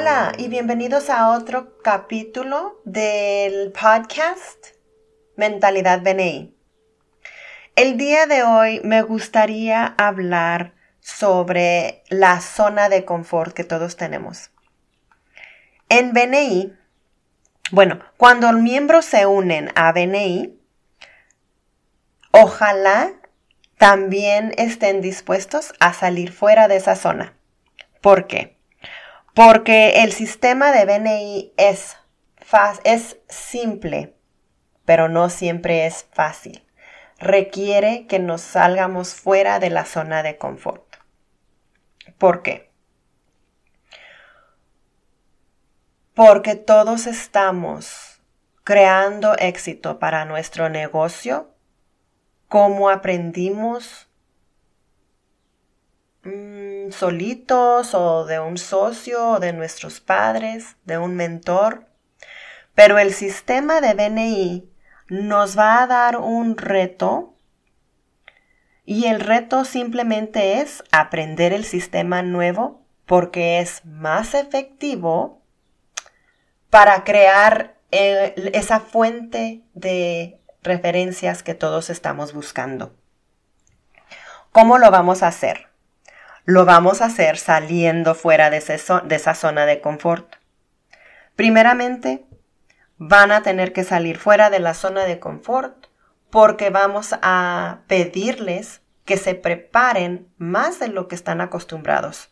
Hola y bienvenidos a otro capítulo del podcast Mentalidad BNI. El día de hoy me gustaría hablar sobre la zona de confort que todos tenemos. En BNI, bueno, cuando los miembros se unen a BNI, ojalá también estén dispuestos a salir fuera de esa zona. ¿Por qué? Porque el sistema de BNI es, es simple, pero no siempre es fácil. Requiere que nos salgamos fuera de la zona de confort. ¿Por qué? Porque todos estamos creando éxito para nuestro negocio como aprendimos mm, solitos o de un socio o de nuestros padres, de un mentor. Pero el sistema de BNI nos va a dar un reto y el reto simplemente es aprender el sistema nuevo porque es más efectivo para crear eh, esa fuente de referencias que todos estamos buscando. ¿Cómo lo vamos a hacer? Lo vamos a hacer saliendo fuera de, esa zona de confort. Primeramente, van a tener que salir fuera de la zona de confort porque vamos a pedirles que se preparen más de lo que están acostumbrados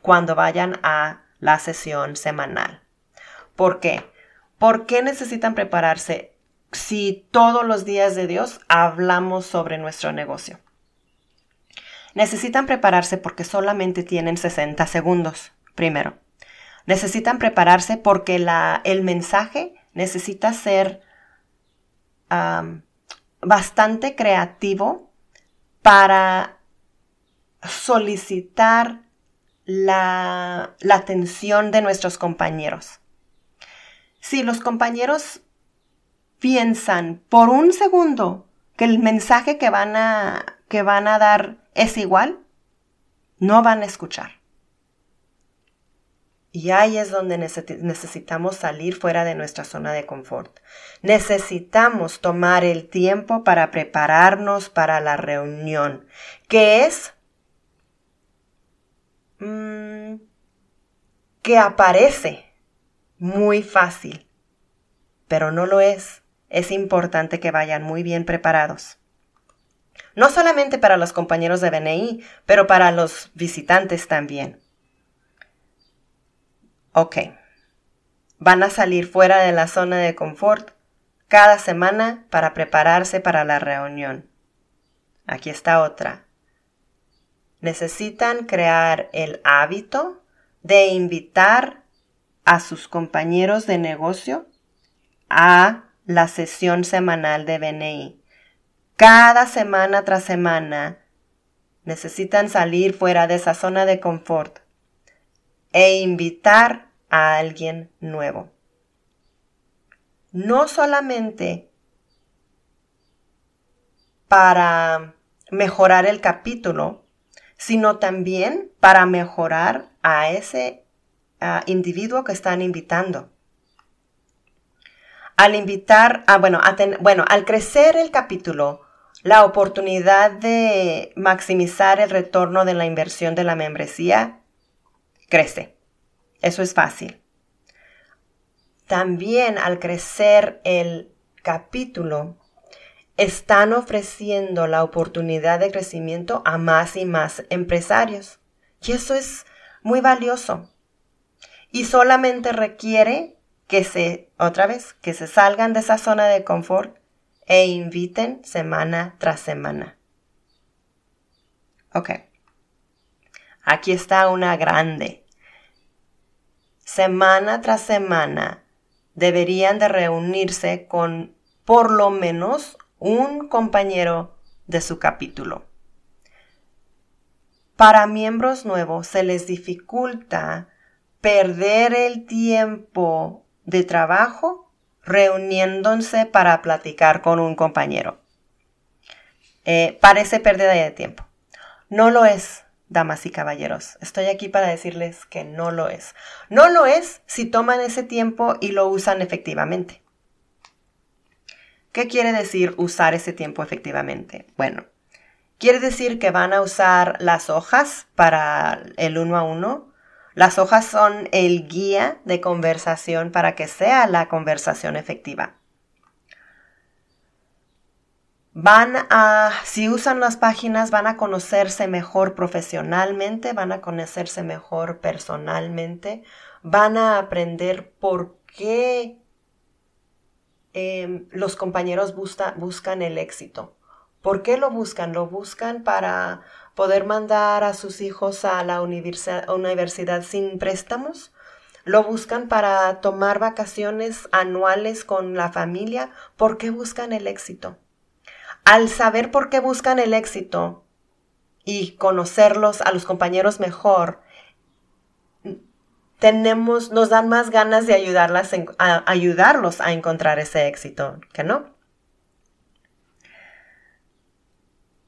cuando vayan a la sesión semanal. ¿Por qué? ¿Por qué necesitan prepararse? si todos los días de Dios hablamos sobre nuestro negocio. Necesitan prepararse porque solamente tienen 60 segundos, primero. Necesitan prepararse porque el mensaje necesita ser bastante creativo para solicitar la atención de nuestros compañeros. Si los compañeros piensan por un segundo que el mensaje que van a, que van a dar es igual, no van a escuchar. Y ahí es donde necesitamos salir fuera de nuestra zona de confort. Necesitamos tomar el tiempo para prepararnos para la reunión, que es mm, que aparece muy fácil, pero no lo es es importante que vayan muy bien preparados. No solamente para los compañeros de BNI, pero para los visitantes también. Ok. Van a salir fuera de la zona de confort cada semana para prepararse para la reunión. Aquí está otra. Necesitan crear el hábito de invitar a sus compañeros de negocio a la sesión semanal de BNI. Cada semana tras semana necesitan salir fuera de esa zona de confort e invitar a alguien nuevo. No solamente para mejorar el capítulo, sino también para mejorar a ese individuo que están invitando al invitar, a, bueno, bueno, al crecer el capítulo, la oportunidad de maximizar el retorno de la inversión de la membresía crece. Eso es fácil. También al crecer el capítulo, están ofreciendo la oportunidad de crecimiento a más y más empresarios. Y eso es muy valioso. Y solamente requiere que se, otra vez, que se salgan de esa zona de confort e inviten semana tras semana. Ok. Aquí está una grande. Semana tras semana deberían de reunirse con por lo menos un compañero de su capítulo. Para miembros nuevos se les dificulta perder el tiempo de trabajo reuniéndose para platicar con un compañero. Eh, parece pérdida de tiempo. No lo es. damas y caballeros. Estoy aquí para decirles que no lo es. No lo es si toman ese tiempo y lo usan efectivamente. ¿Qué quiere decir usar ese tiempo efectivamente? Bueno, quiere decir que van a usar las hojas para el uno a uno. Las hojas son el guía de conversación para que sea la conversación efectiva. Van a, si usan las páginas, van a conocerse mejor profesionalmente, van a conocerse mejor personalmente, van a aprender por qué em, los compañeros buscan el éxito. ¿Por qué lo buscan? Lo buscan para poder mandar a sus hijos a la universidad sin préstamos. Lo buscan para tomar vacaciones anuales con la familia. ¿Por qué buscan el éxito? Al saber por qué buscan el éxito y conocerlos a los compañeros mejor, tenemos, nos dan más ganas de ayudarlas a, ayudarlos a encontrar ese éxito, ¿que no?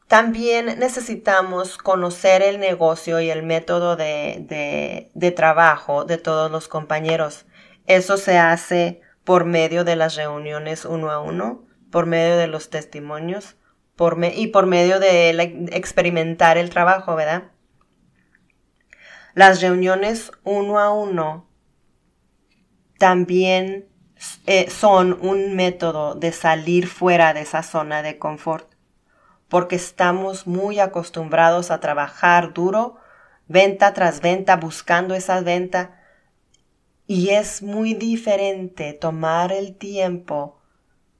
También necesitamos conocer el negocio y el método de, de, trabajo de todos los compañeros. Eso se hace por medio de las reuniones uno a uno por medio de los testimonios por y por medio de experimentar el trabajo, ¿verdad? Las reuniones uno a uno también eh, son un método de salir fuera de esa zona de confort, porque estamos muy acostumbrados a trabajar duro, venta tras venta, buscando esa venta, y es muy diferente tomar el tiempo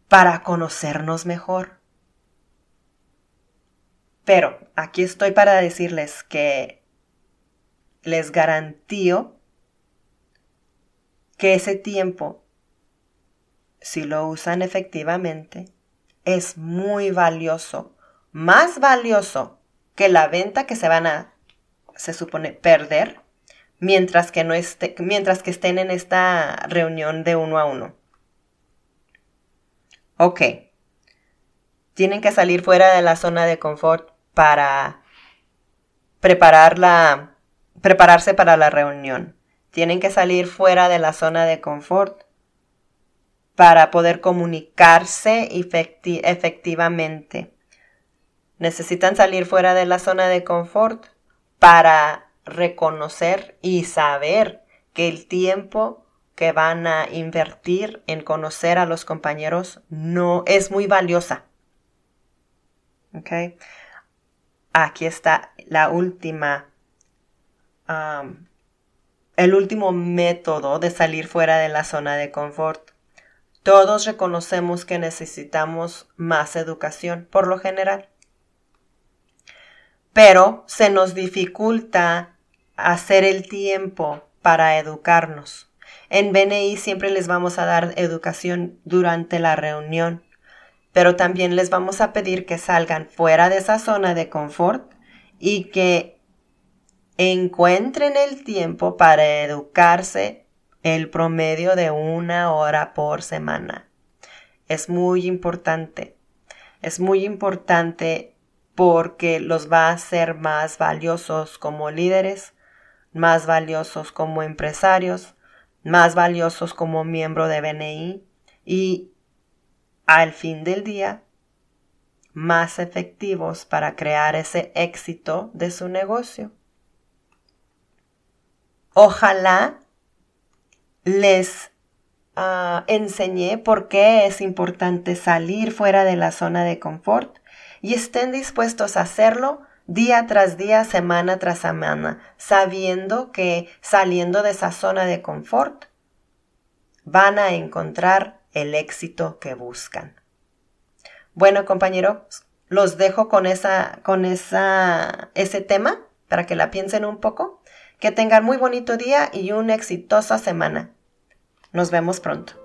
para conocernos mejor. Pero aquí estoy para decirles que les garantío que ese tiempo, si lo usan efectivamente, es muy valioso, más valioso que la venta que se van a, se supone, perder mientras que, no esté, mientras que estén en esta reunión de uno a uno. Ok. Tienen que salir fuera de la zona de confort para preparar la, prepararse para la reunión. Tienen que salir fuera de la zona de confort para poder comunicarse efectivamente. Necesitan salir fuera de la zona de confort para reconocer y saber que el tiempo que van a invertir en conocer a los compañeros no es muy valiosa. ¿Ok? Aquí está la última, el último método de salir fuera de la zona de confort. Todos reconocemos que necesitamos más educación, por lo general. Pero se nos dificulta hacer el tiempo para educarnos. En BNI siempre les vamos a dar educación durante la reunión, pero también les vamos a pedir que salgan fuera de esa zona de confort y que encuentren el tiempo para educarse el promedio de una hora por semana. Es muy importante. Es muy importante porque los va a hacer más valiosos como líderes, más valiosos como empresarios, más valiosos como miembro de BNI y al fin del día más efectivos para crear ese éxito de su negocio. Ojalá les ah, enseñé por qué es importante salir fuera de la zona de confort y estén dispuestos a hacerlo día tras día, semana tras semana, sabiendo que saliendo de esa zona de confort van a encontrar el éxito que buscan. Bueno, compañeros, los dejo con esa con esa ese tema para que la piensen un poco. Que tengan muy bonito día y una exitosa semana. Nos vemos pronto.